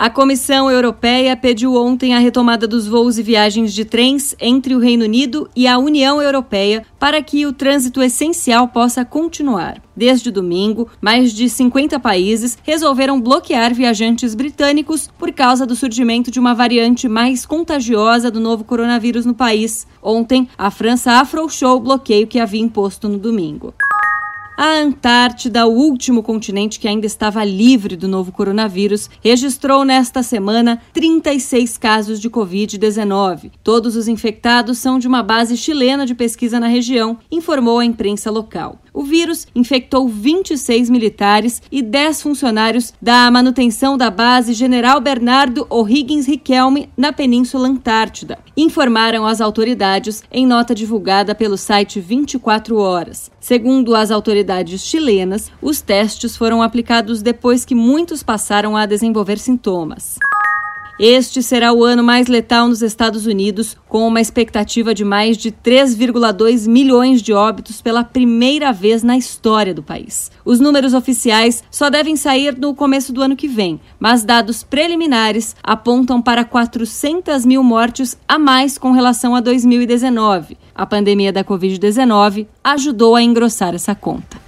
A Comissão Europeia pediu ontem a retomada dos voos e viagens de trens entre o Reino Unido e a União Europeia para que o trânsito essencial possa continuar. Desde domingo, mais de 50 países resolveram bloquear viajantes britânicos por causa do surgimento de uma variante mais contagiosa do novo coronavírus no país. Ontem, a França afrouxou o bloqueio que havia imposto no domingo. A Antártida, o último continente que ainda estava livre do novo coronavírus, registrou nesta semana 36 casos de Covid-19. Todos os infectados são de uma base chilena de pesquisa na região, informou a imprensa local. O vírus infectou 26 militares e 10 funcionários da manutenção da base General Bernardo O'Higgins Riquelme na Península Antártida, informaram as autoridades em nota divulgada pelo site 24 Horas. Segundo as autoridades chilenas, os testes foram aplicados depois que muitos passaram a desenvolver sintomas. Este será o ano mais letal nos Estados Unidos, com uma expectativa de mais de 3,2 milhões de óbitos pela primeira vez na história do país. Os números oficiais só devem sair no começo do ano que vem, mas dados preliminares apontam para 400 mil mortes a mais com relação a 2019. A pandemia da Covid-19 ajudou a engrossar essa conta.